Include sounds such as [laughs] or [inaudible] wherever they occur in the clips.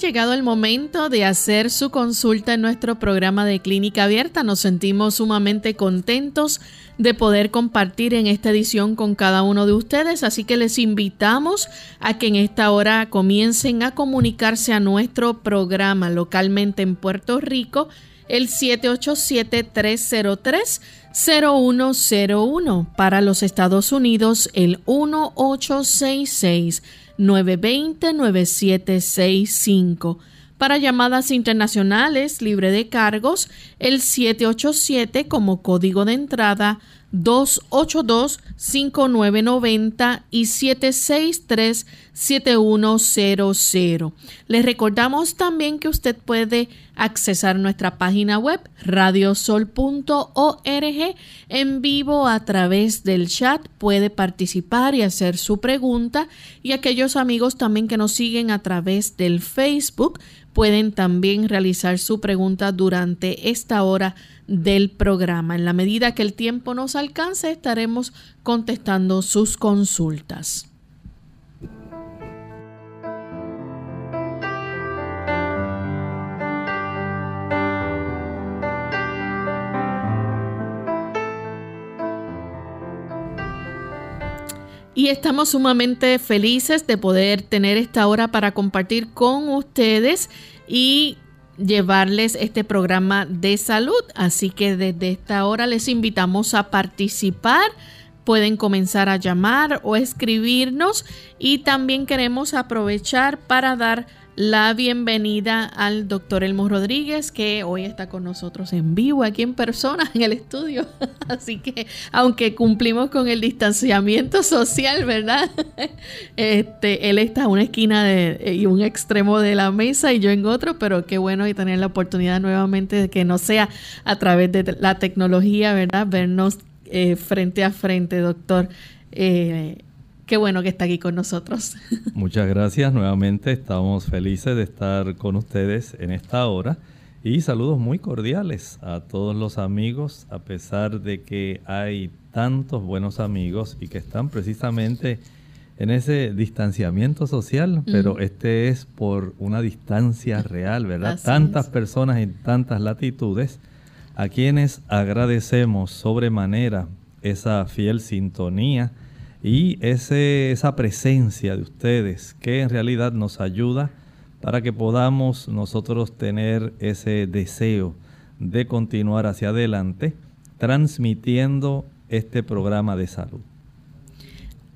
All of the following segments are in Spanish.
Llegado el momento de hacer su consulta en nuestro programa de clínica abierta. Nos sentimos sumamente contentos de poder compartir en esta edición con cada uno de ustedes, así que les invitamos a que en esta hora comiencen a comunicarse a nuestro programa localmente en Puerto Rico, el 787-303-0101, para los Estados Unidos el 1866 920-9765. Para llamadas internacionales libre de cargos, el 787 como código de entrada 282-5990 y 763-7100. Les recordamos también que usted puede accesar nuestra página web radiosol.org en vivo a través del chat. Puede participar y hacer su pregunta y aquellos amigos también que nos siguen a través del Facebook pueden también realizar su pregunta durante esta hora del programa. En la medida que el tiempo nos alcance, estaremos contestando sus consultas. Y estamos sumamente felices de poder tener esta hora para compartir con ustedes y llevarles este programa de salud. Así que desde esta hora les invitamos a participar. Pueden comenzar a llamar o escribirnos y también queremos aprovechar para dar la bienvenida al doctor Elmo Rodríguez, que hoy está con nosotros en vivo, aquí en persona, en el estudio. [laughs] Así que, aunque cumplimos con el distanciamiento social, ¿verdad? [laughs] Este, él está en una esquina de, y un extremo de la mesa y yo en otro, pero qué bueno y tener la oportunidad nuevamente de que no sea a través de la tecnología, ¿verdad? Vernos eh, frente a frente, doctor. Eh, Qué bueno que está aquí con nosotros. [laughs] Muchas gracias. Nuevamente estamos felices de estar con ustedes en esta hora. Y saludos muy cordiales a todos los amigos, a pesar de que hay tantos buenos amigos y que están precisamente en ese distanciamiento social, pero este es por una distancia real, ¿verdad? Tantas personas en tantas latitudes, a quienes agradecemos sobremanera esa fiel sintonía y ese, esa presencia de ustedes que en realidad nos ayuda para que podamos nosotros tener ese deseo de continuar hacia adelante transmitiendo este programa de salud.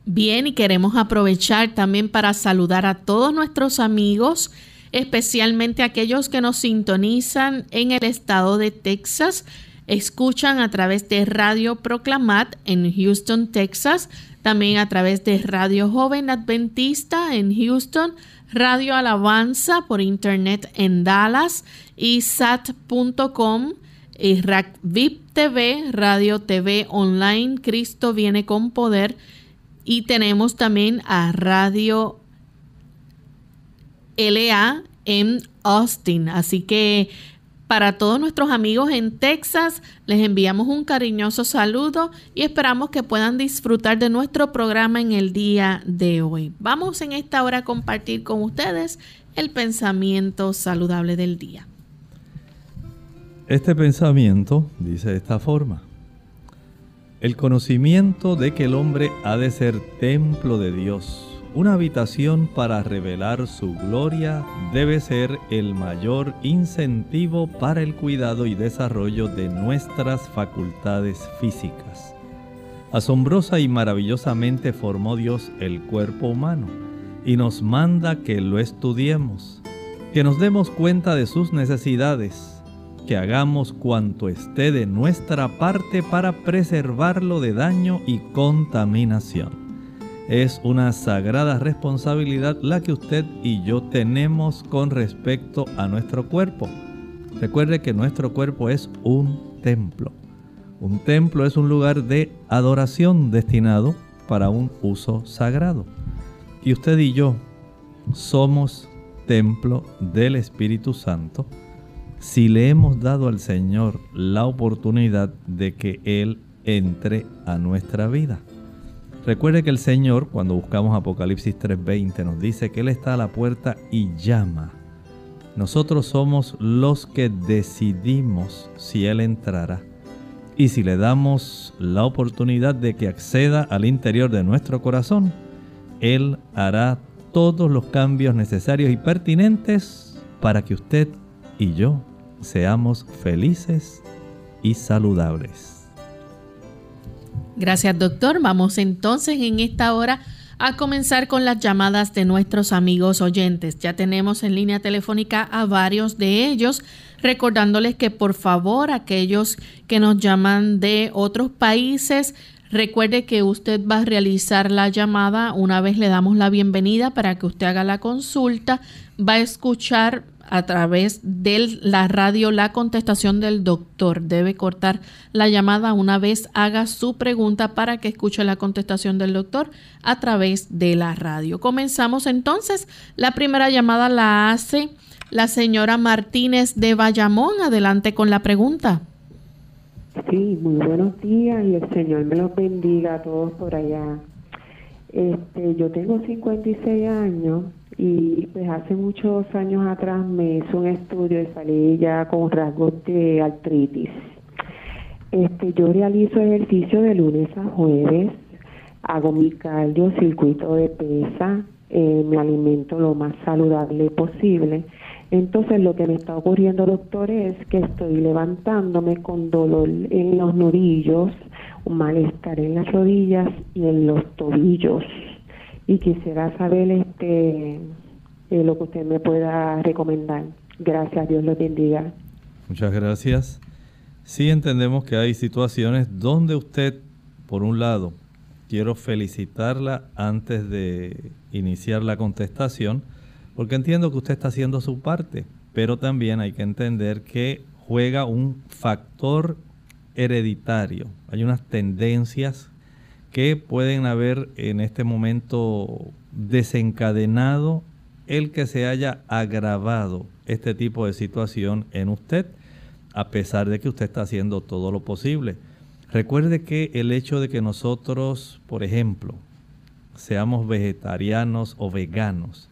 Bien, y queremos aprovechar también para saludar a todos nuestros amigos, especialmente aquellos que nos sintonizan en el estado de Texas, escuchan a través de Radio Proclamat en Houston, Texas, también a través de Radio Joven Adventista en Houston, Radio Alabanza por internet en Dallas y sat.com y VIP TV, Radio TV Online, Cristo viene con poder. Y tenemos también a Radio LA en Austin. Así que para todos nuestros amigos en Texas, les enviamos un cariñoso saludo y esperamos que puedan disfrutar de nuestro programa en el día de hoy. Vamos en esta hora a compartir con ustedes el pensamiento saludable del día. Este pensamiento dice de esta forma. El conocimiento de que el hombre ha de ser templo de Dios una habitación para revelar su gloria debe ser el mayor incentivo para el cuidado y desarrollo de nuestras facultades físicas. Asombrosa y maravillosamente formó Dios el cuerpo humano y nos manda que lo estudiemos, que nos demos cuenta de sus necesidades, que hagamos cuanto esté de nuestra parte para preservarlo de daño y contaminación. Es una sagrada responsabilidad la que usted y yo tenemos con respecto a nuestro cuerpo. Recuerde que nuestro cuerpo es un templo. Un templo es un lugar de adoración destinado para un uso sagrado. Y usted y yo somos templo del Espíritu Santo si le hemos dado al Señor la oportunidad de que Él entre a nuestra vida. Recuerde que el Señor, cuando buscamos Apocalipsis 3:20, nos dice que Él está a la puerta y llama. Nosotros somos los que decidimos si Él entrará. Y si le damos la oportunidad de que acceda al interior de nuestro corazón, Él hará todos los cambios necesarios y pertinentes para que usted y yo seamos felices y saludables. Gracias, doctor. Vamos entonces en esta hora a comenzar con las llamadas de nuestros amigos oyentes. Ya tenemos en línea telefónica a varios de ellos, recordándoles que por favor aquellos que nos llaman de otros países, recuerde que usted va a realizar la llamada una vez le damos la bienvenida para que usted haga la consulta, va a escuchar a través de la radio la contestación del doctor. Debe cortar la llamada una vez haga su pregunta para que escuche la contestación del doctor a través de la radio. Comenzamos entonces. La primera llamada la hace la señora Martínez de Bayamón. Adelante con la pregunta. Sí, muy buenos días y el Señor me los bendiga a todos por allá. Este, yo tengo 56 años y pues hace muchos años atrás me hizo un estudio y salí ya con rasgos de artritis. Este, yo realizo ejercicio de lunes a jueves, hago mi cardio, circuito de pesa, eh, me alimento lo más saludable posible. Entonces lo que me está ocurriendo, doctor, es que estoy levantándome con dolor en los nudillos, un malestar en las rodillas y en los tobillos y quisiera saber este eh, lo que usted me pueda recomendar. Gracias, Dios lo bendiga. Muchas gracias. Sí entendemos que hay situaciones donde usted, por un lado, quiero felicitarla antes de iniciar la contestación, porque entiendo que usted está haciendo su parte, pero también hay que entender que juega un factor hereditario. Hay unas tendencias que pueden haber en este momento desencadenado el que se haya agravado este tipo de situación en usted, a pesar de que usted está haciendo todo lo posible. Recuerde que el hecho de que nosotros, por ejemplo, seamos vegetarianos o veganos,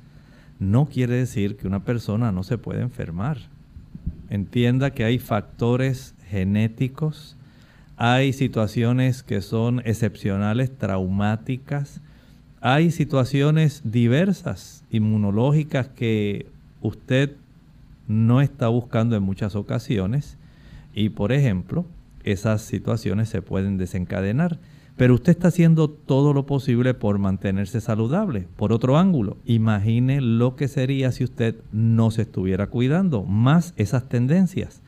no quiere decir que una persona no se puede enfermar. Entienda que hay factores genéticos, hay situaciones que son excepcionales, traumáticas, hay situaciones diversas, inmunológicas que usted no está buscando en muchas ocasiones y por ejemplo, esas situaciones se pueden desencadenar. Pero usted está haciendo todo lo posible por mantenerse saludable. Por otro ángulo, imagine lo que sería si usted no se estuviera cuidando, más esas tendencias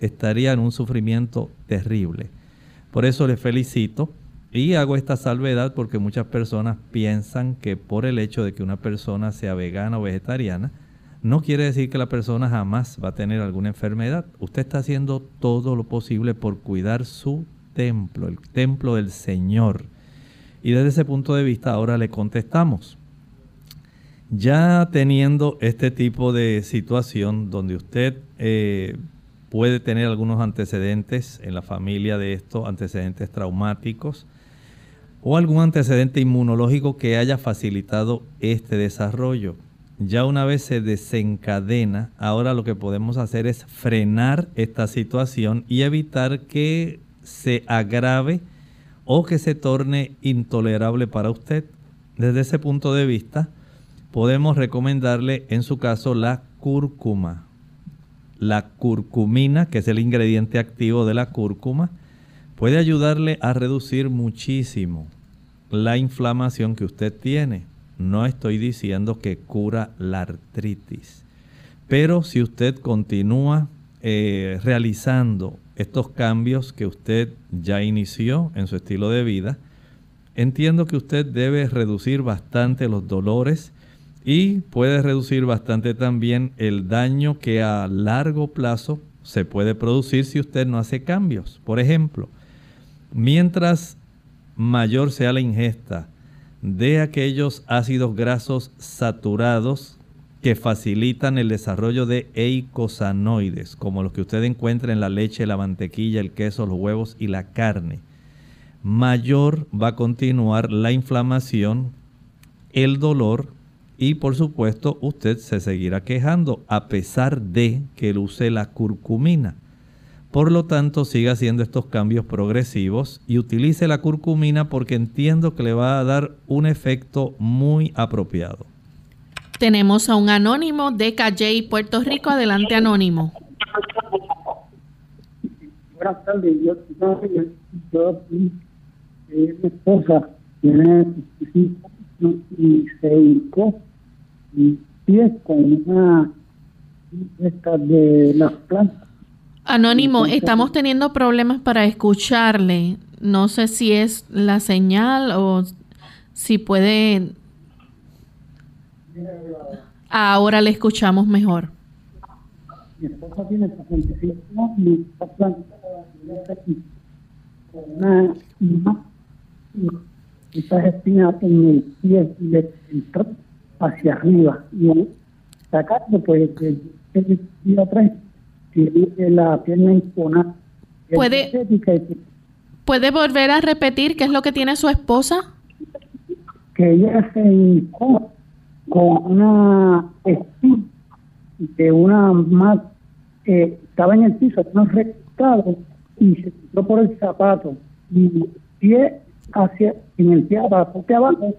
estaría en un sufrimiento terrible. Por eso le felicito y hago esta salvedad porque muchas personas piensan que por el hecho de que una persona sea vegana o vegetariana, no quiere decir que la persona jamás va a tener alguna enfermedad. Usted está haciendo todo lo posible por cuidar su templo, el templo del Señor. Y desde ese punto de vista ahora le contestamos. Ya teniendo este tipo de situación donde usted eh, puede tener algunos antecedentes en la familia de esto, antecedentes traumáticos, o algún antecedente inmunológico que haya facilitado este desarrollo. Ya una vez se desencadena, ahora lo que podemos hacer es frenar esta situación y evitar que se agrave o que se torne intolerable para usted. Desde ese punto de vista, podemos recomendarle en su caso la cúrcuma. La curcumina, que es el ingrediente activo de la cúrcuma, puede ayudarle a reducir muchísimo la inflamación que usted tiene. No estoy diciendo que cura la artritis, pero si usted continúa eh, realizando estos cambios que usted ya inició en su estilo de vida, entiendo que usted debe reducir bastante los dolores y puede reducir bastante también el daño que a largo plazo se puede producir si usted no hace cambios. Por ejemplo, mientras mayor sea la ingesta de aquellos ácidos grasos saturados que facilitan el desarrollo de eicosanoides, como los que usted encuentra en la leche, la mantequilla, el queso, los huevos y la carne. Mayor va a continuar la inflamación, el dolor y por supuesto usted se seguirá quejando a pesar de que él use la curcumina. Por lo tanto, siga haciendo estos cambios progresivos y utilice la curcumina porque entiendo que le va a dar un efecto muy apropiado. Tenemos a un anónimo de Calle, Puerto Rico. Adelante, anónimo. Buenas tardes. Yo, yo, mi esposa tiene y se hincó y pies con una de las plantas Anónimo, estamos teniendo problemas para escucharle. No sé si es la señal o si puede... Ahora le escuchamos mejor. Mi esposa tiene 65 y está plantada una esa espina en el pie le entró hacia arriba y sacando pues el día atrás la pierna ¿Puede, ¿Puede volver a repetir qué es lo que tiene su esposa? Que ella se hincó con una de una más, eh, estaba en el piso, no rectado, y se entró por el zapato, y pie hacia, en el pie abajo, abajo,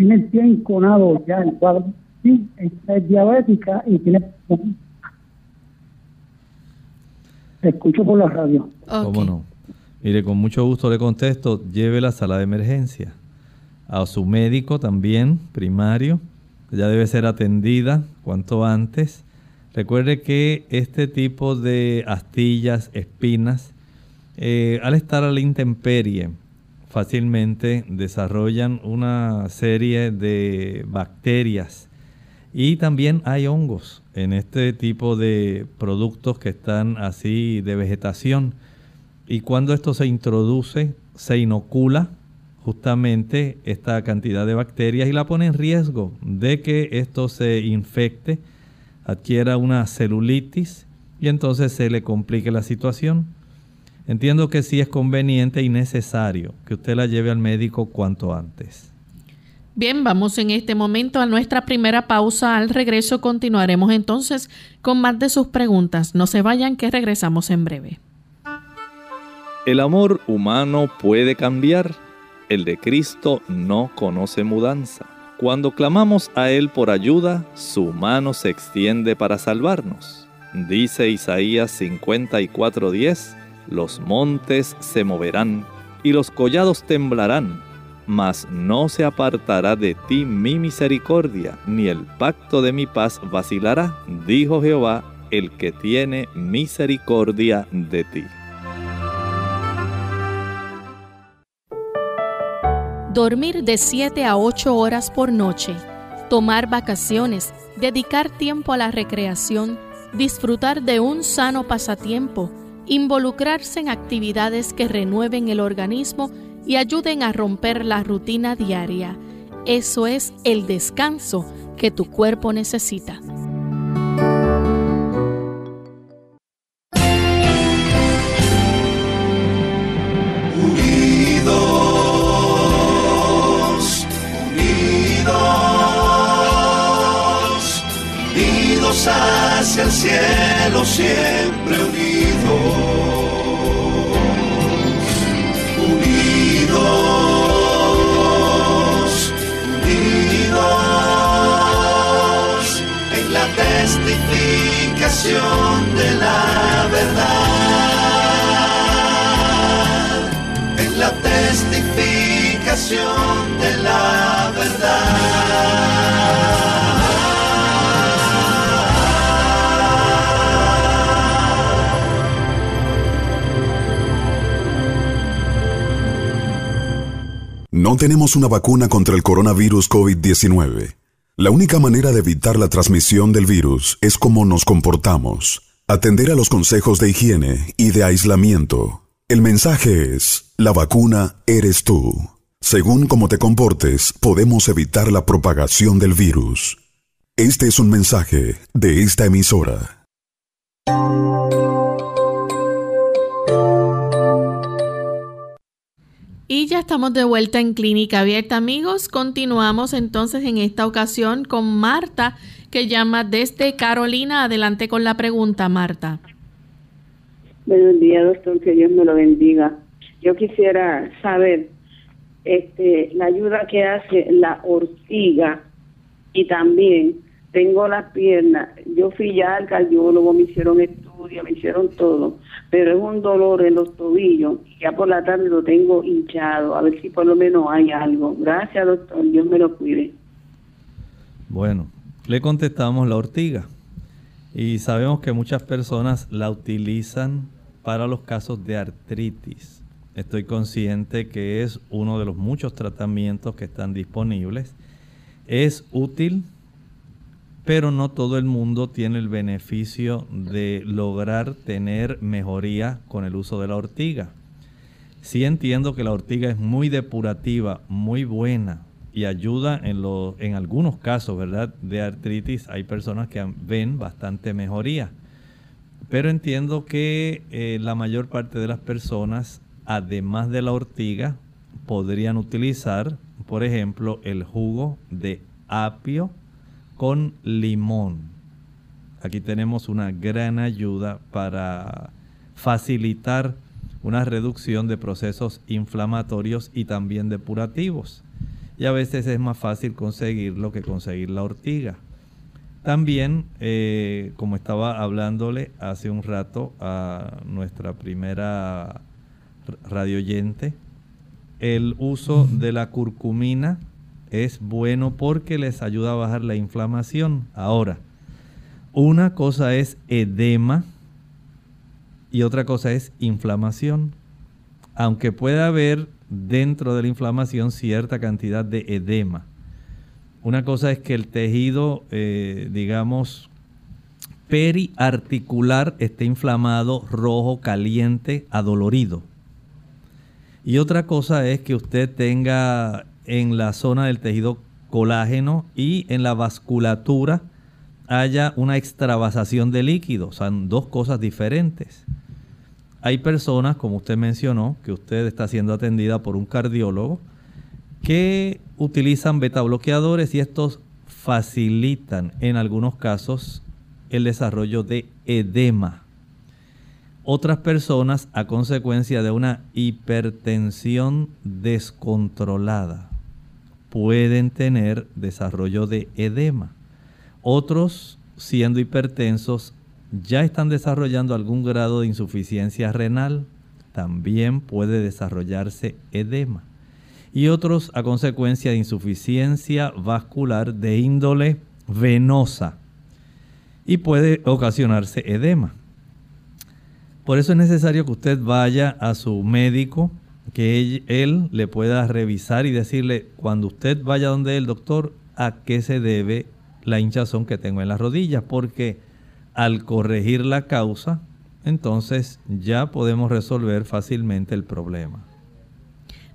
tiene el pie enconado ya, el cuadro, sí, es diabética y tiene escucho por la radio. ¿Cómo no? Mire, con mucho gusto le contesto, lleve la sala de emergencia. A su médico también, primario, ya debe ser atendida cuanto antes. Recuerde que este tipo de astillas, espinas, eh, al estar a la intemperie, fácilmente desarrollan una serie de bacterias y también hay hongos en este tipo de productos que están así de vegetación. Y cuando esto se introduce, se inocula justamente esta cantidad de bacterias y la pone en riesgo de que esto se infecte, adquiera una celulitis y entonces se le complique la situación. Entiendo que sí es conveniente y necesario que usted la lleve al médico cuanto antes. Bien, vamos en este momento a nuestra primera pausa. Al regreso continuaremos entonces con más de sus preguntas. No se vayan que regresamos en breve. El amor humano puede cambiar. El de Cristo no conoce mudanza. Cuando clamamos a Él por ayuda, su mano se extiende para salvarnos. Dice Isaías 54:10, los montes se moverán y los collados temblarán mas no se apartará de ti mi misericordia, ni el pacto de mi paz vacilará, dijo Jehová el que tiene misericordia de ti. Dormir de 7 a 8 horas por noche, tomar vacaciones, dedicar tiempo a la recreación, disfrutar de un sano pasatiempo, involucrarse en actividades que renueven el organismo y ayuden a romper la rutina diaria. Eso es el descanso que tu cuerpo necesita. Unidos, unidos, unidos hacia el cielo, siempre testificación de la verdad, en la testificación de la verdad. No tenemos una vacuna contra el coronavirus COVID-19. La única manera de evitar la transmisión del virus es cómo nos comportamos. Atender a los consejos de higiene y de aislamiento. El mensaje es, la vacuna eres tú. Según cómo te comportes, podemos evitar la propagación del virus. Este es un mensaje de esta emisora. Y ya estamos de vuelta en Clínica Abierta, amigos. Continuamos entonces en esta ocasión con Marta, que llama desde Carolina. Adelante con la pregunta, Marta. Buenos días, doctor, que Dios me lo bendiga. Yo quisiera saber este, la ayuda que hace la ortiga y también tengo las piernas. Yo fui ya al cardiólogo, me hicieron estudios, me hicieron todo, pero es un dolor en los tobillos. Ya por la tarde lo tengo hinchado, a ver si por lo menos hay algo. Gracias, doctor, Dios me lo cuide. Bueno, le contestamos la ortiga. Y sabemos que muchas personas la utilizan para los casos de artritis. Estoy consciente que es uno de los muchos tratamientos que están disponibles. Es útil, pero no todo el mundo tiene el beneficio de lograr tener mejoría con el uso de la ortiga. Sí entiendo que la ortiga es muy depurativa, muy buena y ayuda en, en algunos casos, ¿verdad? De artritis hay personas que ven bastante mejoría. Pero entiendo que eh, la mayor parte de las personas, además de la ortiga, podrían utilizar, por ejemplo, el jugo de apio con limón. Aquí tenemos una gran ayuda para facilitar una reducción de procesos inflamatorios y también depurativos. Y a veces es más fácil conseguirlo que conseguir la ortiga. También, eh, como estaba hablándole hace un rato a nuestra primera radioyente, el uso de la curcumina es bueno porque les ayuda a bajar la inflamación. Ahora, una cosa es edema y otra cosa es inflamación. Aunque pueda haber dentro de la inflamación cierta cantidad de edema. Una cosa es que el tejido, eh, digamos, periarticular esté inflamado, rojo, caliente, adolorido. Y otra cosa es que usted tenga en la zona del tejido colágeno y en la vasculatura haya una extravasación de líquido. Son dos cosas diferentes. Hay personas, como usted mencionó, que usted está siendo atendida por un cardiólogo, que utilizan beta bloqueadores y estos facilitan en algunos casos el desarrollo de edema. Otras personas a consecuencia de una hipertensión descontrolada pueden tener desarrollo de edema. Otros, siendo hipertensos, ya están desarrollando algún grado de insuficiencia renal. También puede desarrollarse edema. Y otros a consecuencia de insuficiencia vascular de índole venosa. y puede ocasionarse edema. Por eso es necesario que usted vaya a su médico, que él, le pueda revisar y decirle cuando usted vaya donde el doctor a qué se debe la hinchazón que tengo en las rodillas, porque al corregir la causa, entonces ya podemos resolver fácilmente el problema.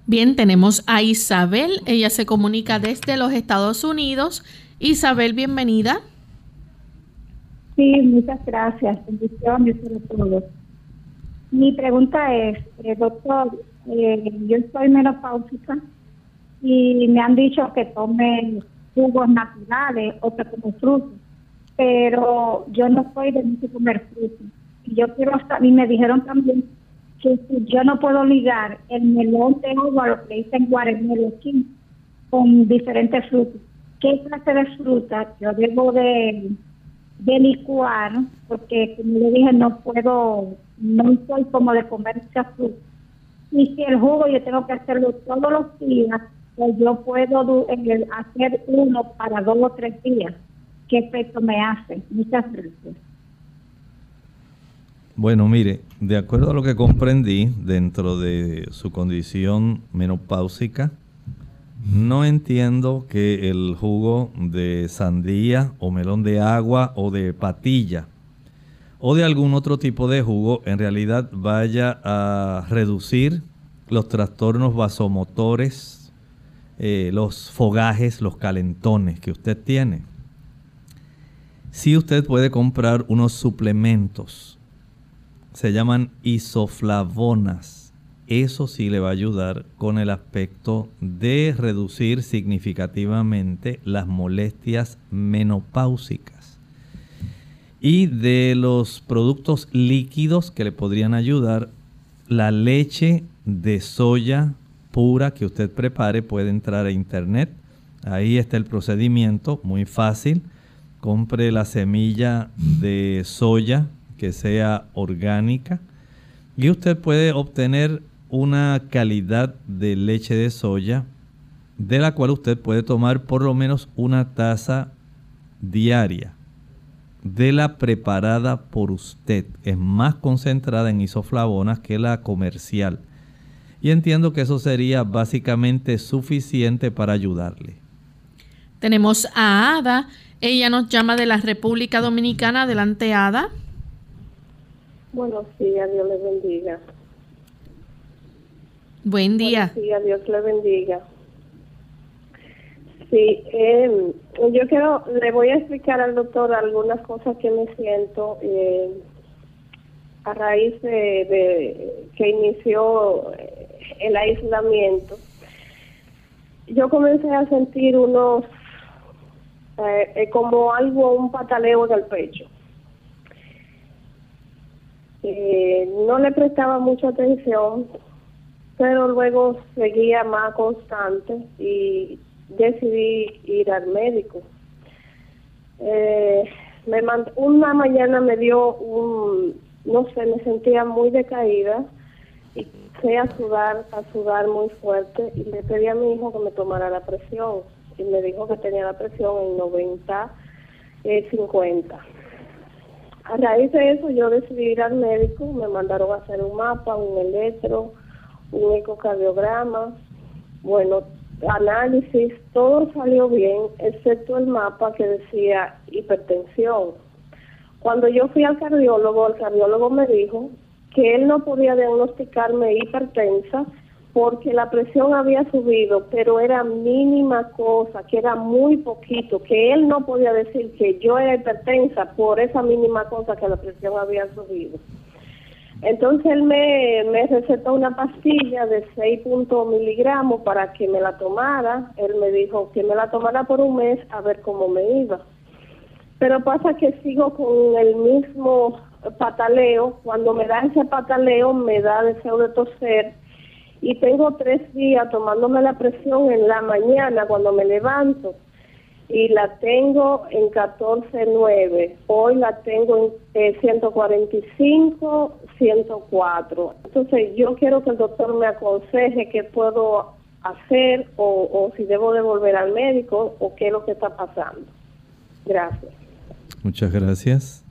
Bien, tenemos a Isabel, ella se comunica desde los Estados Unidos. Isabel, bienvenida. Sí, muchas gracias. Bendiciones para todos. Mi pregunta es, eh, doctor, eh, yo estoy menopáusica y me han dicho que tome jugos naturales o que como frutos, pero yo no soy de mucho comer frutos. Y yo quiero hasta, y me dijeron también que yo no puedo ligar el melón de agua, lo que dicen guarenero aquí, con diferentes frutos. ¿Qué clase de fruta yo debo de de licuar, porque como le dije, no puedo, no soy como de comer mucha Y si el jugo yo tengo que hacerlo todos los días, pues yo puedo hacer uno para dos o tres días. ¿Qué efecto me hace? Muchas gracias. Bueno, mire, de acuerdo a lo que comprendí dentro de su condición menopáusica, no entiendo que el jugo de sandía o melón de agua o de patilla o de algún otro tipo de jugo en realidad vaya a reducir los trastornos vasomotores, eh, los fogajes, los calentones que usted tiene. Si usted puede comprar unos suplementos, se llaman isoflavonas eso sí le va a ayudar con el aspecto de reducir significativamente las molestias menopáusicas. Y de los productos líquidos que le podrían ayudar, la leche de soya pura que usted prepare puede entrar a internet. Ahí está el procedimiento, muy fácil. Compre la semilla de soya que sea orgánica y usted puede obtener una calidad de leche de soya de la cual usted puede tomar por lo menos una taza diaria de la preparada por usted. Es más concentrada en isoflavonas que la comercial. Y entiendo que eso sería básicamente suficiente para ayudarle. Tenemos a Ada. Ella nos llama de la República Dominicana. Adelante, Ada. Buenos días, Dios le bendiga. Buen día. Sí, Dios le bendiga. Sí, eh, yo quiero, le voy a explicar al doctor algunas cosas que me siento eh, a raíz de, que inició el aislamiento. Yo comencé a sentir unos, eh, eh como algo, un pataleo en el pecho. Eh, no le prestaba mucha atención pero luego seguía más constante y decidí ir al médico. Eh, me una mañana me dio un, no sé, me sentía muy decaída y empecé a sudar, a sudar muy fuerte y le pedí a mi hijo que me tomara la presión y me dijo que tenía la presión en 90, eh, 50. A raíz de eso yo decidí ir al médico, me mandaron a hacer un mapa, un electro, un ecocardiograma, bueno, análisis, todo salió bien, excepto el mapa que decía hipertensión. Cuando yo fui al cardiólogo, el cardiólogo me dijo que él no podía diagnosticarme hipertensa porque la presión había subido, pero era mínima cosa, que era muy poquito, que él no podía decir que yo era hipertensa por esa mínima cosa que la presión había subido. Entonces él me, me recetó una pastilla de 6 miligramos para que me la tomara. Él me dijo que me la tomara por un mes a ver cómo me iba. Pero pasa que sigo con el mismo pataleo. Cuando me da ese pataleo me da deseo de toser. Y tengo tres días tomándome la presión en la mañana cuando me levanto y la tengo en 14.9. Hoy la tengo en 145, eh, 104. Entonces yo quiero que el doctor me aconseje qué puedo hacer o, si debo de volver al médico o qué es lo que está pasando. Gracias. Muchas gracias.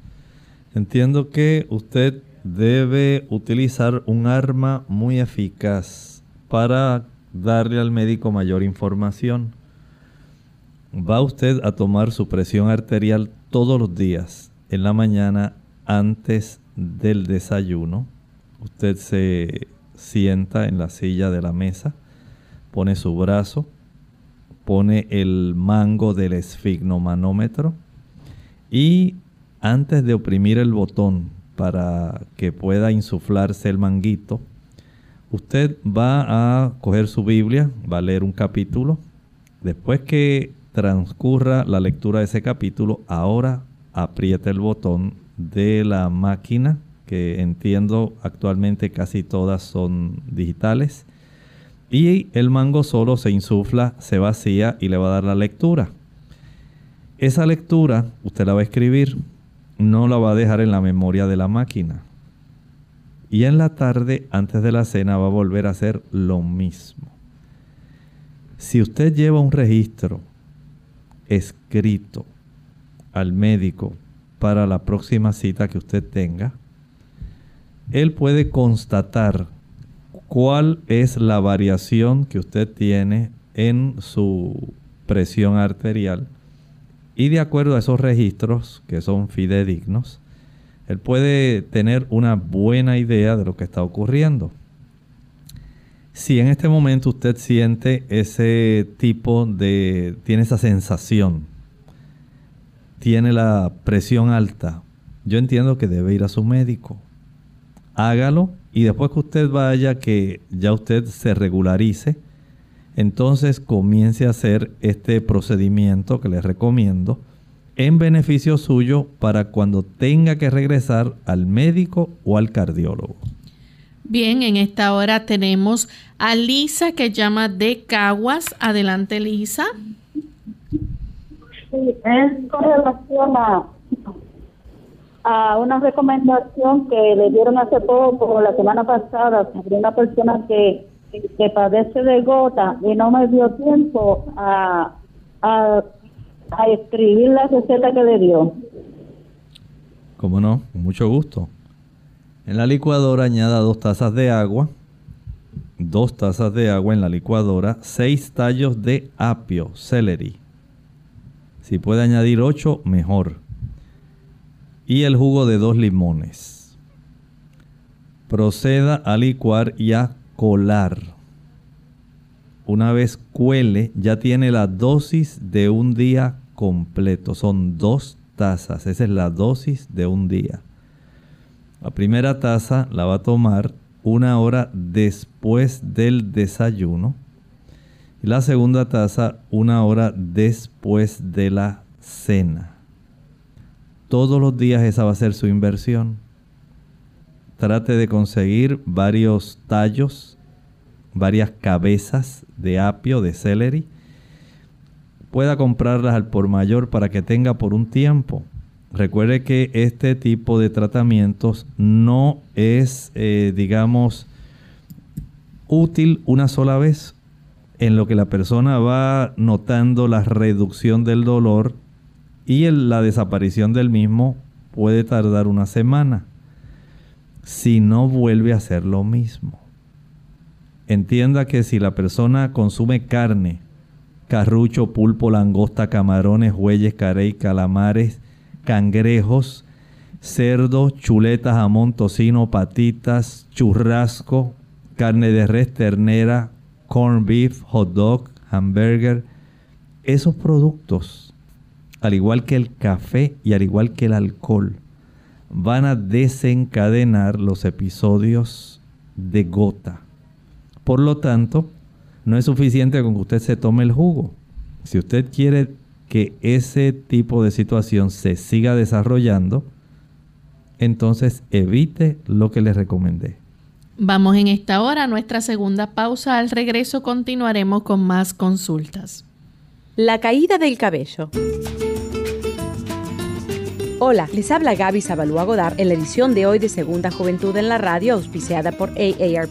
Entiendo que usted debe utilizar un arma muy eficaz para darle al médico mayor información. Va usted a tomar su presión arterial todos los días, en la mañana antes del desayuno. Usted se sienta en la silla de la mesa, pone su brazo, pone el mango del esfigmomanómetro y antes de oprimir el botón para que pueda insuflarse el manguito, usted va a coger su Biblia, va a leer un capítulo. Después que transcurra la lectura de ese capítulo, ahora aprieta el botón de la máquina, que entiendo actualmente casi todas son digitales. Y el mango solo se insufla, se vacía y le va a dar la lectura. Esa lectura usted la va a escribir no la va a dejar en la memoria de la máquina. Y en la tarde, antes de la cena, va a volver a hacer lo mismo. Si usted lleva un registro escrito al médico para la próxima cita que usted tenga, él puede constatar cuál es la variación que usted tiene en su presión arterial y de acuerdo a esos registros que son fidedignos, él puede tener una buena idea de lo que está ocurriendo. Si en este momento usted siente ese tipo de, tiene esa sensación, tiene la presión alta, yo entiendo que debe ir a su médico. Hágalo y después que usted vaya, que ya usted se regularice, entonces comience a hacer este procedimiento que les recomiendo en beneficio suyo para cuando tenga que regresar al médico o al cardiólogo. Bien, en esta hora tenemos a Lisa que llama de Caguas. Adelante, Lisa. Sí, es con relación a, a una recomendación que le dieron hace poco, la semana pasada, sobre una persona que que padece de gota y no me dio tiempo a, a, escribir la receta que le dio. ¿Cómo no? Con mucho gusto. En la licuadora añada dos tazas de agua, dos tazas de agua en la licuadora, seis tallos de apio, celery. Si puede añadir ocho, mejor. Y el jugo de dos limones. Proceda a licuar y a colar. Una vez cuele, ya tiene la dosis de un día completo. Son dos tazas. Esa es la dosis de un día. La primera taza la va a tomar una hora después del desayuno. Y la segunda taza una hora después de la cena. Todos los días esa va a ser su inversión trate de conseguir varios tallos, varias cabezas de apio, de celery. Pueda comprarlas al por mayor para que tenga por un tiempo. Recuerde que este tipo de tratamientos no es, eh, digamos, útil una sola vez, en lo que la persona va notando la reducción del dolor y la desaparición del mismo puede tardar una semana si no vuelve a hacer lo mismo. Entienda que si la persona consume carne, carrucho, pulpo, langosta, camarones, huelles, carey, calamares, cangrejos, cerdo, chuletas, jamón, tocino, patitas, churrasco, carne de res, ternera, corn beef, hot dog, hamburger, esos productos, al igual que el café y al igual que el alcohol, van a desencadenar los episodios de gota. Por lo tanto, no es suficiente con que usted se tome el jugo. Si usted quiere que ese tipo de situación se siga desarrollando, entonces evite lo que le recomendé. Vamos en esta hora a nuestra segunda pausa. Al regreso continuaremos con más consultas. La caída del cabello. Hola, les habla Gaby Zabalúa Godard en la edición de hoy de Segunda Juventud en la Radio, auspiciada por AARP.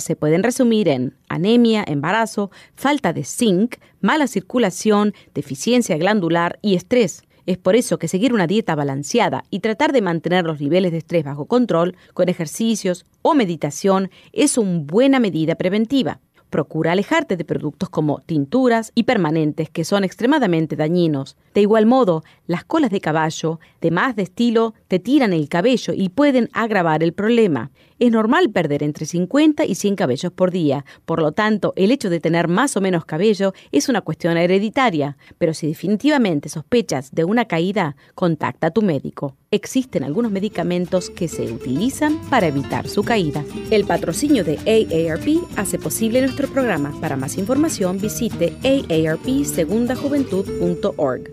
se pueden resumir en anemia, embarazo, falta de zinc, mala circulación, deficiencia glandular y estrés. Es por eso que seguir una dieta balanceada y tratar de mantener los niveles de estrés bajo control con ejercicios o meditación es una buena medida preventiva. Procura alejarte de productos como tinturas y permanentes que son extremadamente dañinos. De igual modo, las colas de caballo, de más de estilo, te tiran el cabello y pueden agravar el problema. Es normal perder entre 50 y 100 cabellos por día, por lo tanto, el hecho de tener más o menos cabello es una cuestión hereditaria, pero si definitivamente sospechas de una caída, contacta a tu médico. Existen algunos medicamentos que se utilizan para evitar su caída. El patrocinio de AARP hace posible nuestro programa. Para más información visite aarpsegundajuventud.org.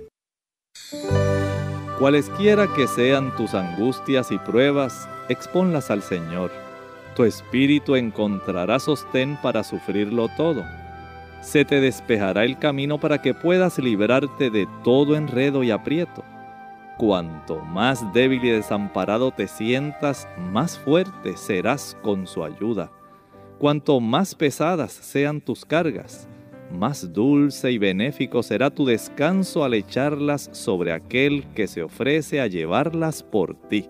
Cualesquiera que sean tus angustias y pruebas, exponlas al Señor. Tu espíritu encontrará sostén para sufrirlo todo. Se te despejará el camino para que puedas librarte de todo enredo y aprieto. Cuanto más débil y desamparado te sientas, más fuerte serás con su ayuda. Cuanto más pesadas sean tus cargas, más dulce y benéfico será tu descanso al echarlas sobre aquel que se ofrece a llevarlas por ti.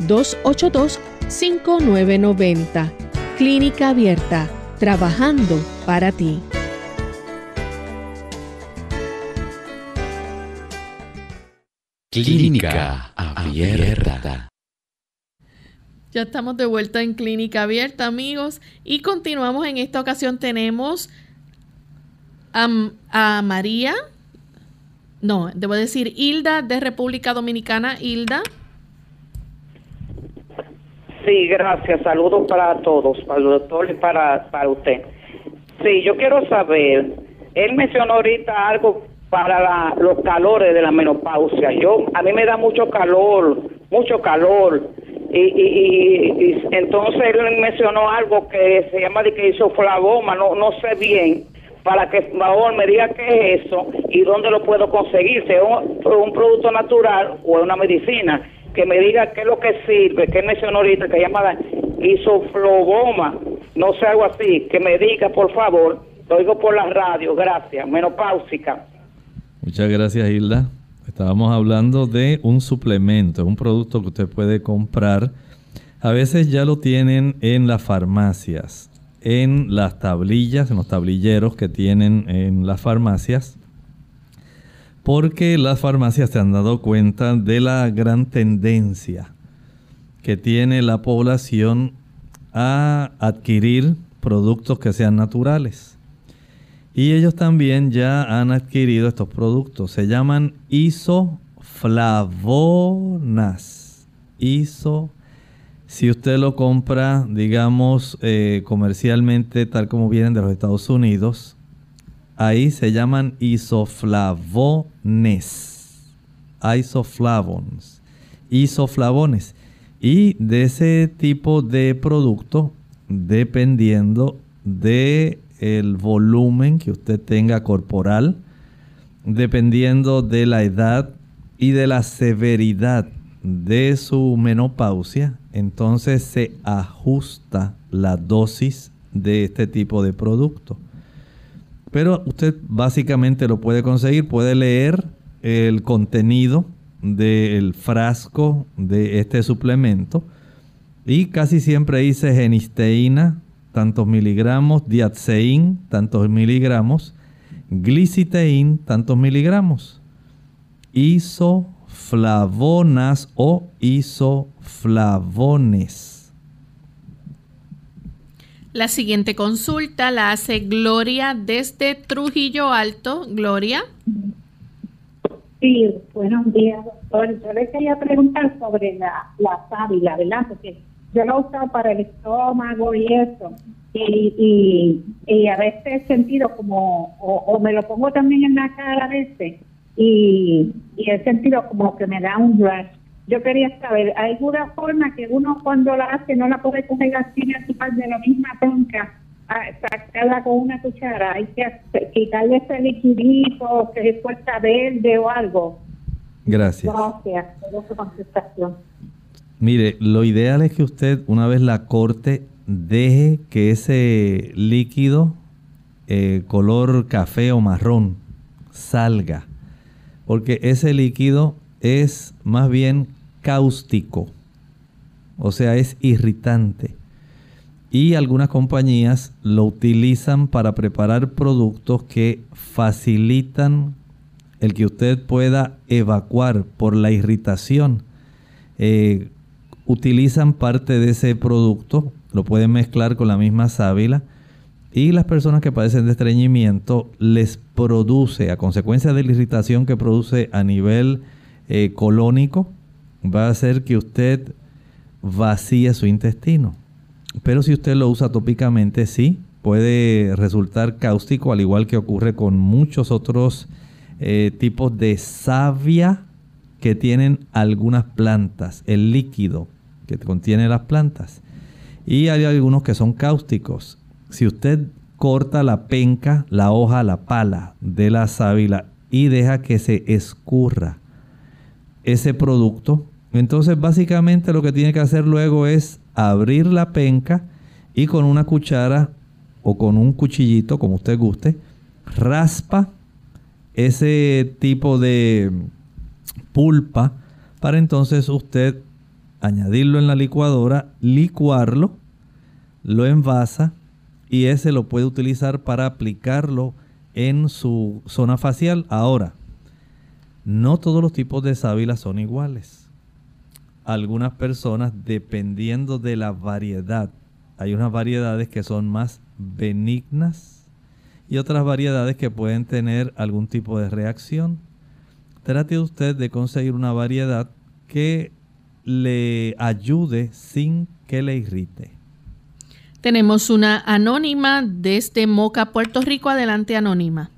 787-282-5990. Clínica Abierta, trabajando para ti. Clínica Abierta. Ya estamos de vuelta en Clínica Abierta, amigos, y continuamos. En esta ocasión tenemos a, María, no, debo decir Hilda de República Dominicana. Hilda. Sí, gracias. Saludos para todos, para el doctor y para, para usted. Sí, yo quiero saber, él mencionó ahorita algo para los calores de la menopausia. Yo, a mí me da mucho calor, mucho calor y, y, entonces él mencionó algo que se llama de que hizo flavoma, no, no sé bien, para que me diga qué es eso y dónde lo puedo conseguir, si es un, producto natural o una medicina, que me diga qué es lo que sirve, que mencionó ahorita, que llama isoflogoma, no sé algo así, que me diga por favor, lo digo por la radio, gracias, menopáusica. Muchas gracias Hilda. Estábamos hablando de un suplemento, un producto que usted puede comprar. A veces ya lo tienen en las farmacias, en las tablillas, en los tablilleros que tienen en las farmacias, porque las farmacias se han dado cuenta de la gran tendencia que tiene la población a adquirir productos que sean naturales. Y ellos también ya han adquirido estos productos. Se llaman isoflavonas. Iso. Si usted lo compra, digamos, eh, comercialmente, tal como vienen de los Estados Unidos, ahí se llaman isoflavones. Isoflavones. Isoflavones. Y de ese tipo de producto, dependiendo de el volumen que usted tenga corporal, dependiendo de la edad y de la severidad de su menopausia, entonces se ajusta la dosis de este tipo de producto. Pero usted básicamente lo puede conseguir, puede leer el contenido del frasco de este suplemento Y casi siempre dice genisteína, tantos miligramos, diatseín, tantos miligramos, gliciteín, tantos miligramos, isoflavonas o isoflavones. La siguiente consulta la hace Gloria desde Trujillo Alto. Gloria. Sí, buenos días, doctor. Yo le quería preguntar sobre la, la sábila, ¿verdad? Porque yo la uso para el estómago y eso. Y, y, a veces he sentido como, o, me lo pongo también en la cara a veces, y, y he sentido como que me da un rush. Yo quería saber, ¿hay alguna forma que uno cuando la hace no la puede coger así de la misma tonca sacarla con una cuchara, hay que quitarle ese liquidito que es fuerza verde o algo. Gracias. Gracias por su contestación. Mire, lo ideal es que usted una vez la corte, deje que ese líquido eh, color café o marrón salga, porque ese líquido es más bien cáustico, o sea, es irritante y algunas compañías lo utilizan para preparar productos que facilitan el que usted pueda evacuar por la irritación. Eh, utilizan parte de ese producto, lo pueden mezclar con la misma sábila y las personas que padecen de estreñimiento les produce, a consecuencia de la irritación que produce a nivel eh, colónico, va a hacer que usted vacíe su intestino. Pero si usted lo usa tópicamente, sí, puede resultar cáustico, al igual que ocurre con muchos otros eh, tipos de savia que tienen algunas plantas, el líquido que contiene las plantas. Y hay algunos que son cáusticos. Si usted corta la penca, la hoja, la pala de la sábila y deja que se escurra ese producto, entonces básicamente lo que tiene que hacer luego es abrir la penca y con una cuchara o con un cuchillito, como usted guste, raspa ese tipo de pulpa para entonces usted añadirlo en la licuadora, licuarlo, lo envasa y ese lo puede utilizar para aplicarlo en su zona facial. Ahora, no todos los tipos de sábila son iguales algunas personas dependiendo de la variedad. Hay unas variedades que son más benignas y otras variedades que pueden tener algún tipo de reacción. Trate usted de conseguir una variedad que le ayude sin que le irrite. Tenemos una anónima desde Moca, Puerto Rico. Adelante, anónima.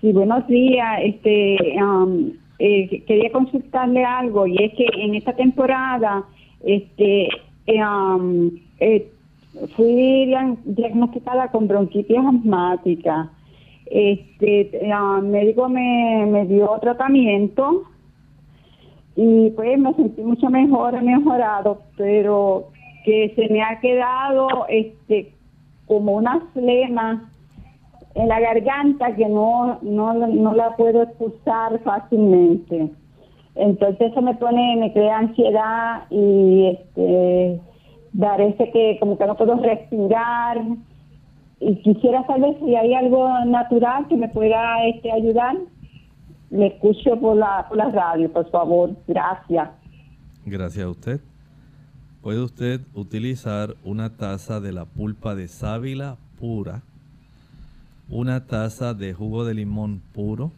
Sí, buenos días. Este, um, eh, quería consultarle algo y es que en esta temporada este eh, um, eh, fui diagnosticada con bronquitis asmática. Este, el médico me, me dio tratamiento y pues me sentí mucho mejor, he mejorado, pero que se me ha quedado este como una flema en la garganta que no, no, no la puedo expulsar fácilmente. Entonces eso me pone, me crea ansiedad y este parece que como que no puedo respirar y quisiera saber si hay algo natural que me pueda este, ayudar. Le escucho por la, por la radio, por favor. Gracias. Gracias a usted. Puede usted utilizar una taza de la pulpa de sábila pura una taza de jugo de limón puro,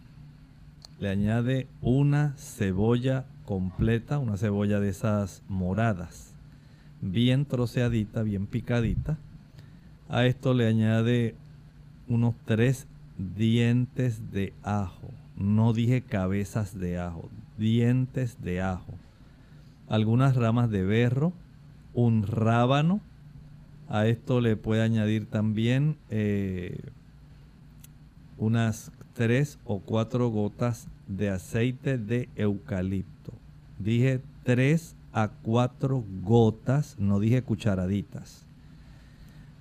le añade una cebolla completa, una cebolla de esas moradas, bien troceadita, bien picadita. A esto le añade unos tres dientes de ajo. No dije cabezas de ajo, dientes de ajo. Algunas ramas de berro, un rábano. A esto le puede añadir también eh, unas tres o cuatro gotas de aceite de eucalipto. Dije tres a cuatro gotas, no dije cucharaditas.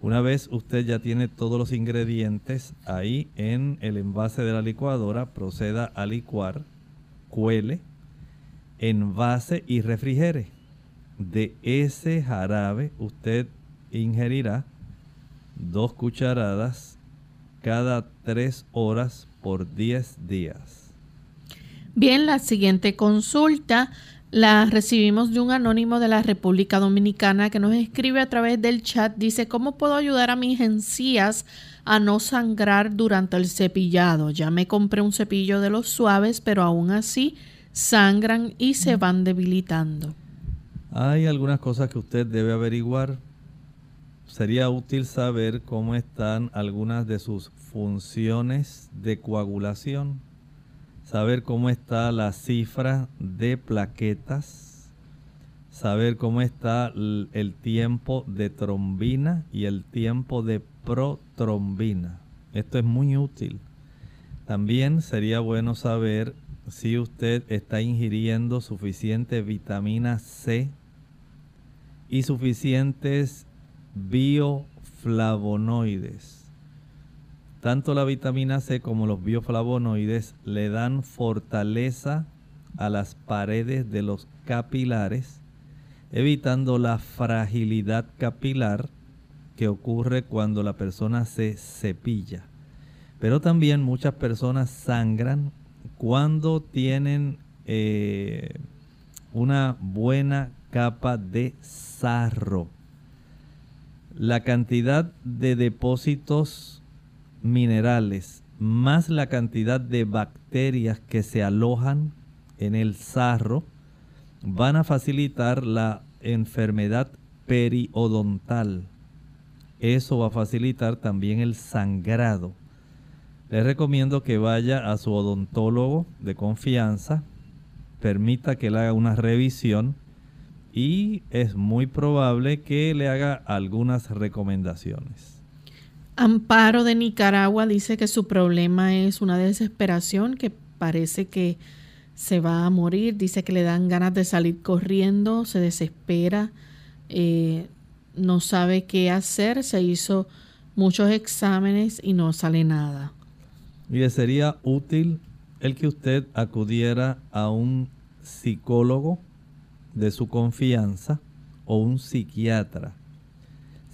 Una vez usted ya tiene todos los ingredientes ahí en el envase de la licuadora, proceda a licuar, cuele, envase y refrigere. de ese jarabe usted ingerirá dos cucharadas cada tres horas por 10 días. Bien, la siguiente consulta la recibimos de un anónimo de la República Dominicana que nos escribe a través del chat. Dice, ¿cómo puedo ayudar a mis encías a no sangrar durante el cepillado? Ya me compré un cepillo de los suaves, pero aún así sangran y se van debilitando. Hay algunas cosas que usted debe averiguar. Sería útil saber cómo están algunas de sus funciones de coagulación saber cómo está la cifra de plaquetas, saber cómo está el tiempo de trombina y el tiempo de protrombina. Esto es muy útil. También sería bueno saber si usted está ingiriendo suficiente vitamina C y suficientes bioflavonoides. Tanto la vitamina C como los bioflavonoides le dan fortaleza a las paredes de los capilares, evitando la fragilidad capilar que ocurre cuando la persona se cepilla. Pero también muchas personas sangran cuando tienen eh, una buena capa de sarro. La cantidad de depósitos minerales más la cantidad de bacterias que se alojan en el sarro van a facilitar la enfermedad periodontal. Eso va a facilitar también el sangrado. Les recomiendo que vaya a su odontólogo de confianza, permita que le haga una revisión y es muy probable que le haga algunas recomendaciones. Amparo de Nicaragua dice que su problema es una desesperación, que parece que se va a morir, dice que le dan ganas de salir corriendo, se desespera, eh, no sabe qué hacer, se hizo muchos exámenes y no sale nada. Y le sería útil el que usted acudiera a un psicólogo de su confianza o un psiquiatra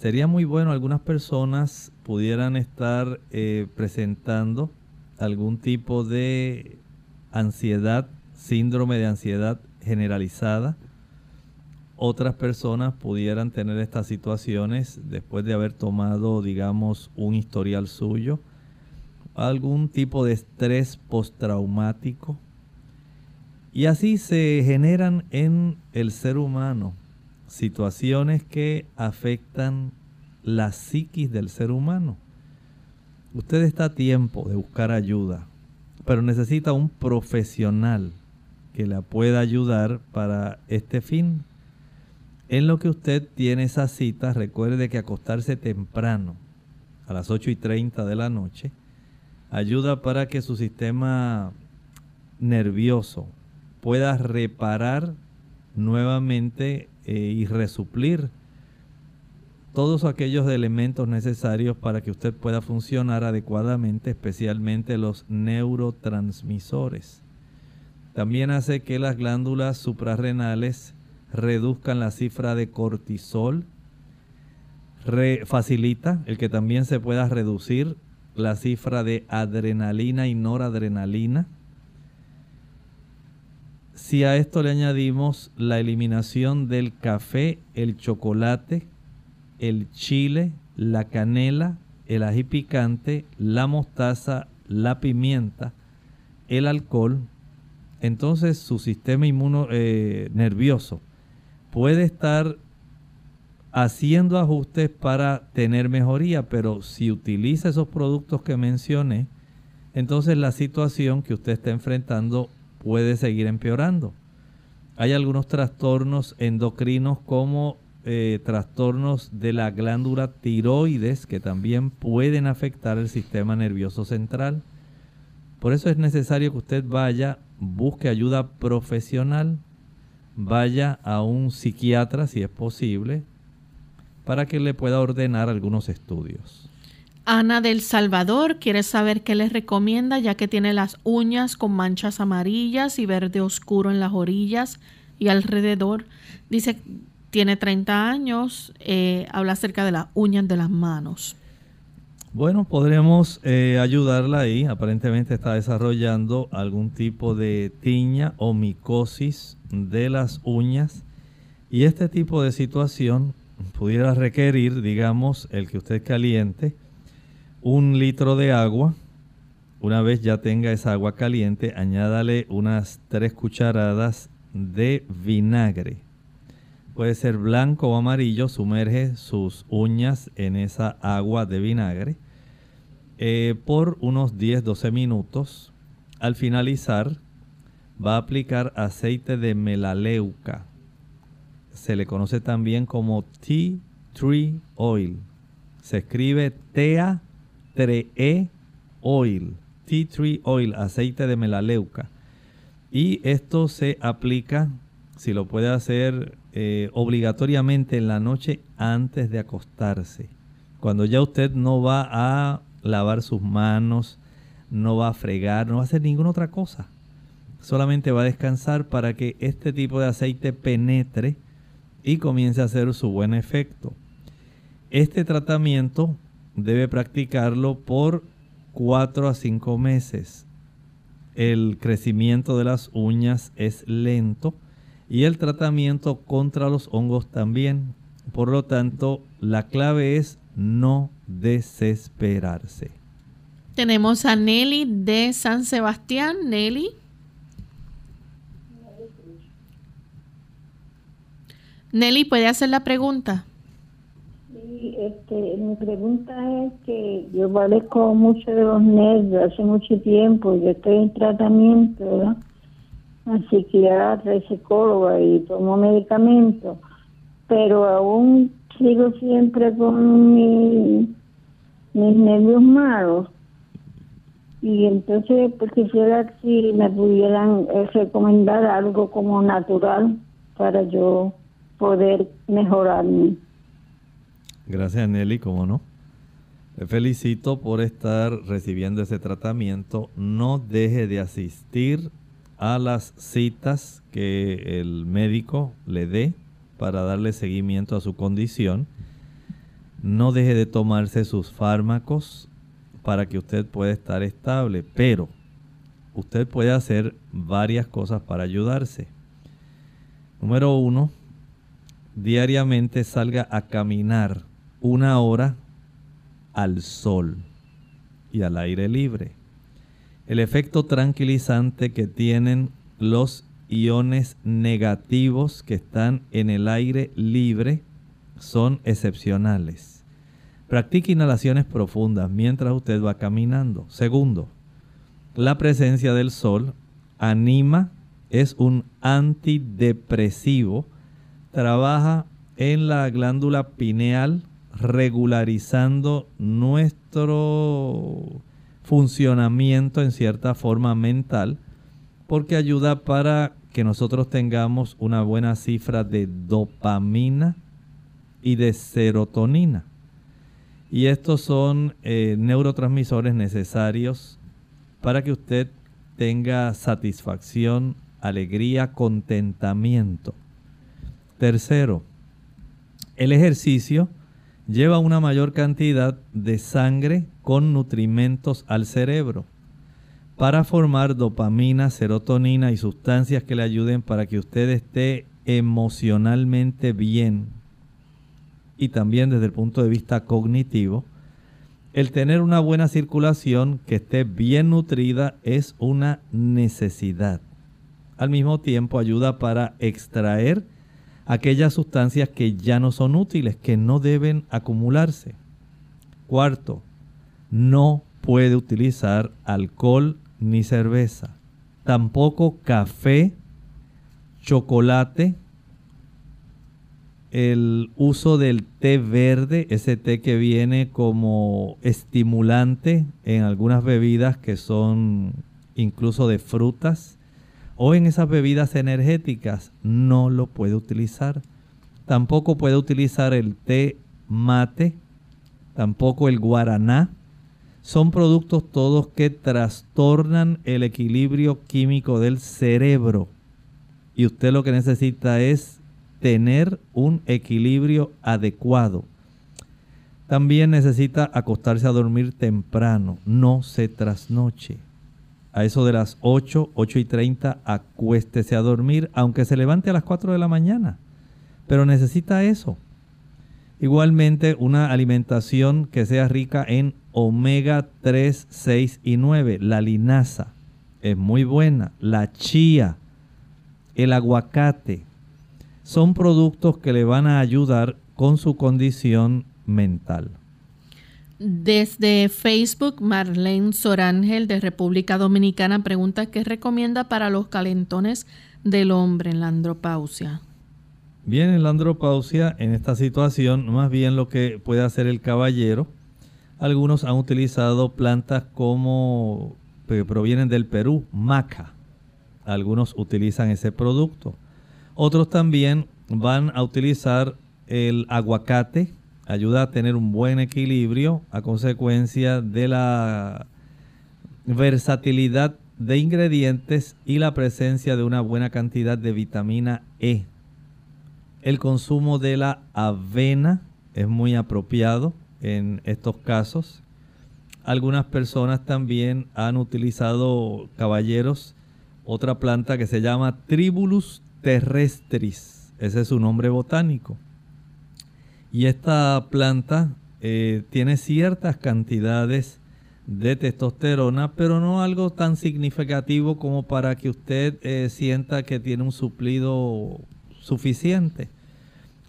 Sería muy bueno, algunas personas pudieran estar eh, presentando algún tipo de ansiedad, síndrome de ansiedad generalizada. Otras personas pudieran tener estas situaciones después de haber tomado, digamos, un historial suyo, algún tipo de estrés postraumático. Y así se generan en el ser humano situaciones que afectan la psiquis del ser humano. Usted está a tiempo de buscar ayuda, pero necesita un profesional que la pueda ayudar para este fin. En lo que usted tiene esa cita, recuerde que acostarse temprano, a las 8 y 30 de la noche, ayuda para que su sistema nervioso pueda reparar nuevamente eh, y resuplir todos aquellos elementos necesarios para que usted pueda funcionar adecuadamente, especialmente los neurotransmisores. También hace que las glándulas suprarrenales reduzcan la cifra de cortisol. facilita el que también se pueda reducir la cifra de adrenalina y noradrenalina si a esto le añadimos la eliminación del café, el chocolate, el chile, la canela, el ají picante, la mostaza, la pimienta, el alcohol, entonces su sistema inmuno eh, nervioso puede estar haciendo ajustes para tener mejoría, pero si utiliza esos productos que mencioné, entonces la situación que usted está enfrentando puede seguir empeorando. Hay algunos trastornos endocrinos como eh, trastornos de la glándula tiroides que también pueden afectar el sistema nervioso central. Por eso es necesario que usted vaya, busque ayuda profesional, vaya a un psiquiatra si es posible, para que le pueda ordenar algunos estudios. Ana del Salvador quiere saber qué les recomienda ya que tiene las uñas con manchas amarillas y verde oscuro en las orillas y alrededor. Dice tiene 30 años, eh, habla acerca de las uñas de las manos. Bueno, podremos eh, ayudarla ahí. Aparentemente está desarrollando algún tipo de tiña o micosis de las uñas. Y este tipo de situación pudiera requerir, digamos, el que usted caliente un litro de agua. Una vez ya tenga esa agua caliente, añádale unas tres cucharadas de vinagre. Puede ser blanco o amarillo, sumerge sus uñas en esa agua de vinagre eh, por unos 10-12 minutos. Al finalizar, va a aplicar aceite de melaleuca. Se le conoce también como tea tree oil. Se escribe tea tree oil. Tea tree oil, aceite de melaleuca. Y esto se aplica, si lo puede hacer eh, obligatoriamente en la noche antes de acostarse. Cuando ya usted no va a lavar sus manos, no va a fregar, no va a hacer ninguna otra cosa. Solamente va a descansar para que este tipo de aceite penetre y comience a hacer su buen efecto. Este tratamiento debe practicarlo por 4 a 5 meses. El crecimiento de las uñas es lento y el tratamiento contra los hongos también. Por lo tanto, la clave es no desesperarse. Tenemos a Nelly de San Sebastián. Nelly. Nelly, ¿puede hacer la pregunta? Sí, este, mi pregunta es que yo padezco mucho de los nervios hace mucho tiempo, yo estoy en tratamiento, ¿verdad? A psiquiatra, psicóloga y tomo medicamentos, pero aún sigo siempre con mi, mis nervios malos. Y entonces, pues quisiera si me pudieran eh, recomendar algo como natural para yo poder mejorarme. Gracias Nelly, cómo no. Te felicito por estar recibiendo ese tratamiento. No deje de asistir a las citas que el médico le dé para darle seguimiento a su condición. No deje de tomarse sus fármacos para que usted pueda estar estable, pero usted puede hacer varias cosas para ayudarse. Número uno, diariamente salga a caminar una hora al sol y al aire libre. El efecto tranquilizante que tienen los iones negativos que están en el aire libre son excepcionales. Practique inhalaciones profundas mientras usted va caminando. Segundo, la presencia del sol anima, es un antidepresivo, trabaja en la glándula pineal regularizando nuestro funcionamiento en cierta forma mental porque ayuda para que nosotros tengamos una buena cifra de dopamina y de serotonina. Y estos son eh, neurotransmisores necesarios para que usted tenga satisfacción, alegría, contentamiento. Tercero, el ejercicio lleva una mayor cantidad de sangre con nutrimentos al cerebro para formar dopamina, serotonina y sustancias que le ayuden para que usted esté emocionalmente bien y también desde el punto de vista cognitivo. El tener una buena circulación que esté bien nutrida es una necesidad. Al mismo tiempo ayuda para extraer aquellas sustancias que ya no son útiles, que no deben acumularse. Cuarto, no puede utilizar alcohol ni cerveza, tampoco café, chocolate, el uso del té verde, ese té que viene como estimulante en algunas bebidas que son incluso de frutas, o en esas bebidas energéticas, no lo puede utilizar. Tampoco puede utilizar el té mate, tampoco el guaraná, son productos todos que trastornan el equilibrio químico del cerebro. Y usted lo que necesita es tener un equilibrio adecuado. También necesita acostarse a dormir temprano, no se trasnoche. A eso de las 8, 8 y 30, acuéstese a dormir, aunque se levante a las 4 de la mañana. Pero necesita eso. Igualmente, una alimentación que sea rica en omega 3, 6 y 9. La linaza es muy buena. La chía, el aguacate, son productos que le van a ayudar con su condición mental. Desde Facebook, Marlene Sorángel de República Dominicana pregunta qué recomienda para los calentones del hombre en la andropausia. Bien, en la andropausia, en esta situación, más bien lo que puede hacer el caballero, algunos han utilizado plantas como que provienen del Perú, maca. Algunos utilizan ese producto. Otros también van a utilizar el aguacate, ayuda a tener un buen equilibrio a consecuencia de la versatilidad de ingredientes y la presencia de una buena cantidad de vitamina E. El consumo de la avena es muy apropiado en estos casos. Algunas personas también han utilizado, caballeros, otra planta que se llama Tribulus terrestris. Ese es su nombre botánico. Y esta planta eh, tiene ciertas cantidades de testosterona, pero no algo tan significativo como para que usted eh, sienta que tiene un suplido suficiente.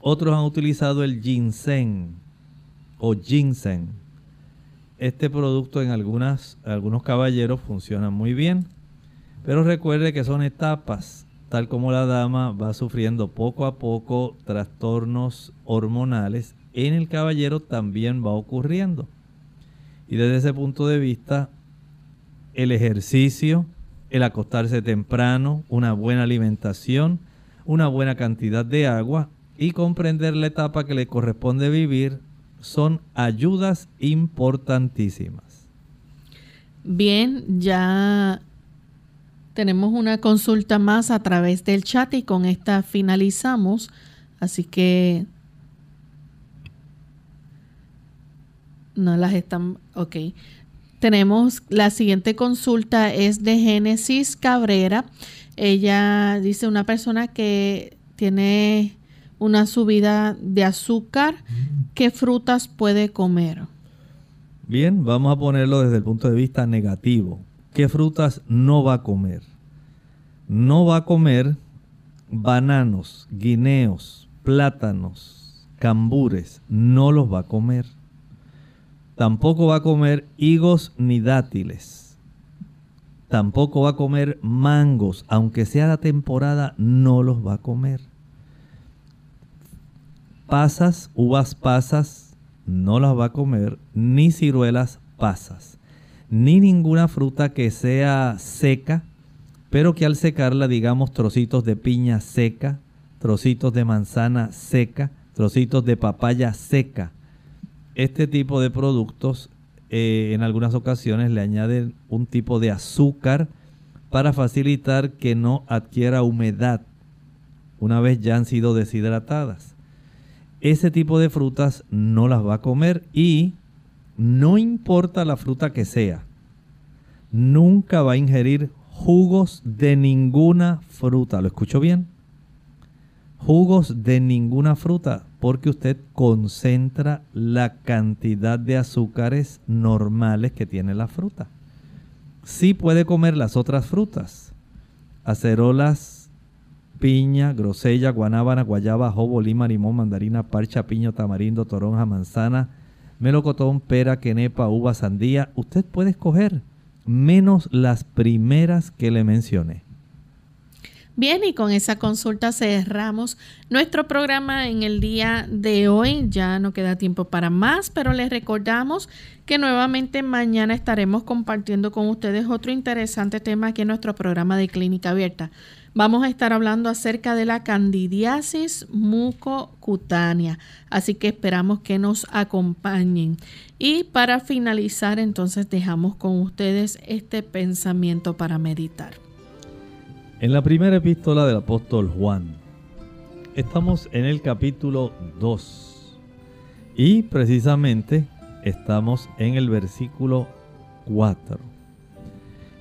Otros han utilizado el ginseng o ginseng. Este producto en algunas, algunos caballeros funciona muy bien, pero recuerde que son etapas tal como la dama va sufriendo poco a poco trastornos hormonales, en el caballero también va ocurriendo. Y desde ese punto de vista, el ejercicio, el acostarse temprano, una buena alimentación, una buena cantidad de agua y comprender la etapa que le corresponde vivir son ayudas importantísimas. Bien, ya tenemos una consulta más a través del chat y con esta finalizamos. Así que no las están. Ok. Tenemos la siguiente consulta es de Génesis Cabrera. Ella dice una persona que tiene una subida de azúcar. ¿Qué frutas puede comer? Bien, vamos a ponerlo desde el punto de vista negativo. ¿Qué frutas no va a comer? No va a comer bananos, guineos, plátanos, cambures. No los va a comer. Tampoco va a comer higos ni dátiles. Tampoco va a comer mangos. Aunque sea la temporada, no los va a comer. Pasas, uvas pasas, no las va a comer. Ni ciruelas pasas ni ninguna fruta que sea seca, pero que al secarla digamos trocitos de piña seca, trocitos de manzana seca, trocitos de papaya seca. Este tipo de productos eh, en algunas ocasiones le añaden un tipo de azúcar para facilitar que no adquiera humedad una vez ya han sido deshidratadas. Ese tipo de frutas no las va a comer y no importa la fruta que sea, nunca va a ingerir jugos de ninguna fruta. ¿Lo escucho bien? Jugos de ninguna fruta, porque usted concentra la cantidad de azúcares normales que tiene la fruta. Sí puede comer las otras frutas, acerolas, piña, grosella, guanábana, guayaba, jobo, lima, limón, mandarina, parcha, piño, tamarindo, toronja, manzana, melocotón, pera, quenepa, uva, sandía. Usted puede escoger menos las primeras que le mencioné. Bien, y con esa consulta cerramos nuestro programa en el día de hoy. Ya no queda tiempo para más, pero les recordamos que nuevamente mañana estaremos compartiendo con ustedes otro interesante tema aquí en nuestro programa de Clínica Abierta. Vamos a estar hablando acerca de la candidiasis mucocutánea, así que esperamos que nos acompañen. Y para finalizar, entonces dejamos con ustedes este pensamiento para meditar. En la primera epístola del apóstol Juan, Estamos en el capítulo 2 y precisamente estamos en el versículo 4.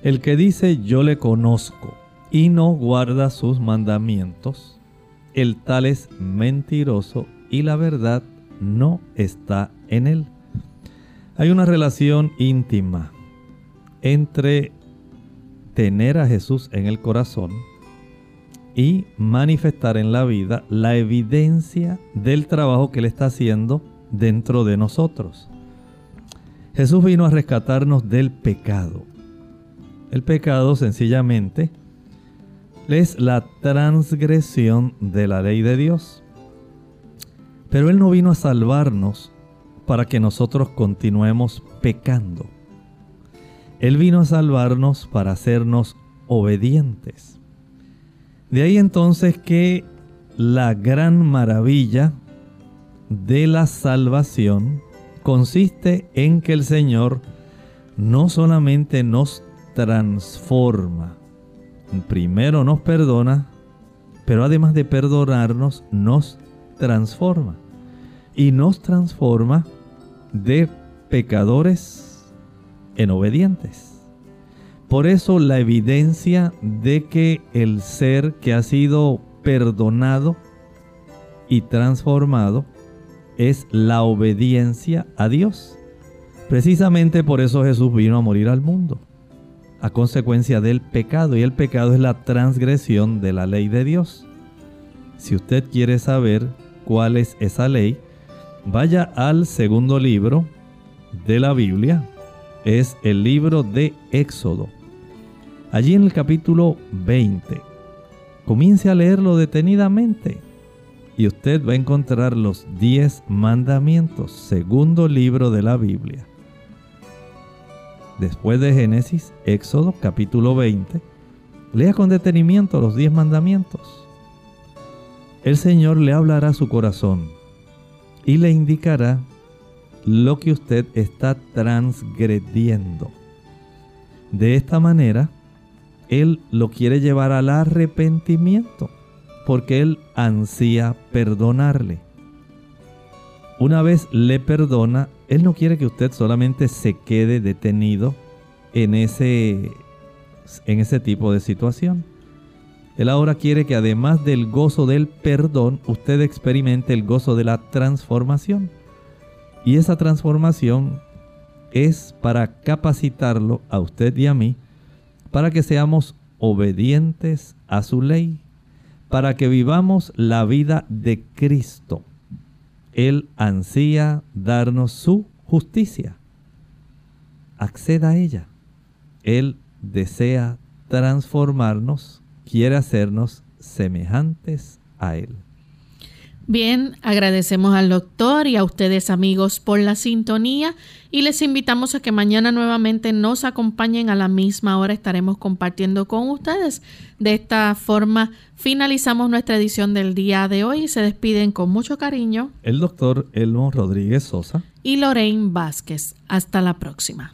El que dice yo le conozco y no guarda sus mandamientos, el tal es mentiroso y la verdad no está en él. Hay una relación íntima entre tener a Jesús en el corazón y manifestar en la vida la evidencia del trabajo que Él está haciendo dentro de nosotros. Jesús vino a rescatarnos del pecado. El pecado sencillamente es la transgresión de la ley de Dios. Pero Él no vino a salvarnos para que nosotros continuemos pecando. Él vino a salvarnos para hacernos obedientes. De ahí entonces que la gran maravilla de la salvación consiste en que el Señor no solamente nos transforma, primero nos perdona, pero además de perdonarnos, nos transforma. Y nos transforma de pecadores en obedientes. Por eso la evidencia de que el ser que ha sido perdonado y transformado es la obediencia a Dios. Precisamente por eso Jesús vino a morir al mundo, a consecuencia del pecado, y el pecado es la transgresión de la ley de Dios. Si usted quiere saber cuál es esa ley, vaya al segundo libro de la Biblia, es el libro de Éxodo. Allí en el capítulo 20, comience a leerlo detenidamente y usted va a encontrar los 10 mandamientos, segundo libro de la Biblia. Después de Génesis, Éxodo capítulo 20, lea con detenimiento los 10 mandamientos. El Señor le hablará a su corazón y le indicará lo que usted está transgrediendo. De esta manera, él lo quiere llevar al arrepentimiento, porque Él ansía perdonarle. Una vez le perdona, Él no quiere que usted solamente se quede detenido en ese, en ese tipo de situación. Él ahora quiere que además del gozo del perdón, usted experimente el gozo de la transformación. Y esa transformación es para capacitarlo a usted y a mí para que seamos obedientes a su ley, para que vivamos la vida de Cristo. Él ansía darnos su justicia. Acceda a ella. Él desea transformarnos, quiere hacernos semejantes a Él. Bien, agradecemos al doctor y a ustedes amigos por la sintonía y les invitamos a que mañana nuevamente nos acompañen a la misma hora. Estaremos compartiendo con ustedes. De esta forma finalizamos nuestra edición del día de hoy y se despiden con mucho cariño el doctor Elmo Rodríguez Sosa y Lorraine Vázquez. Hasta la próxima.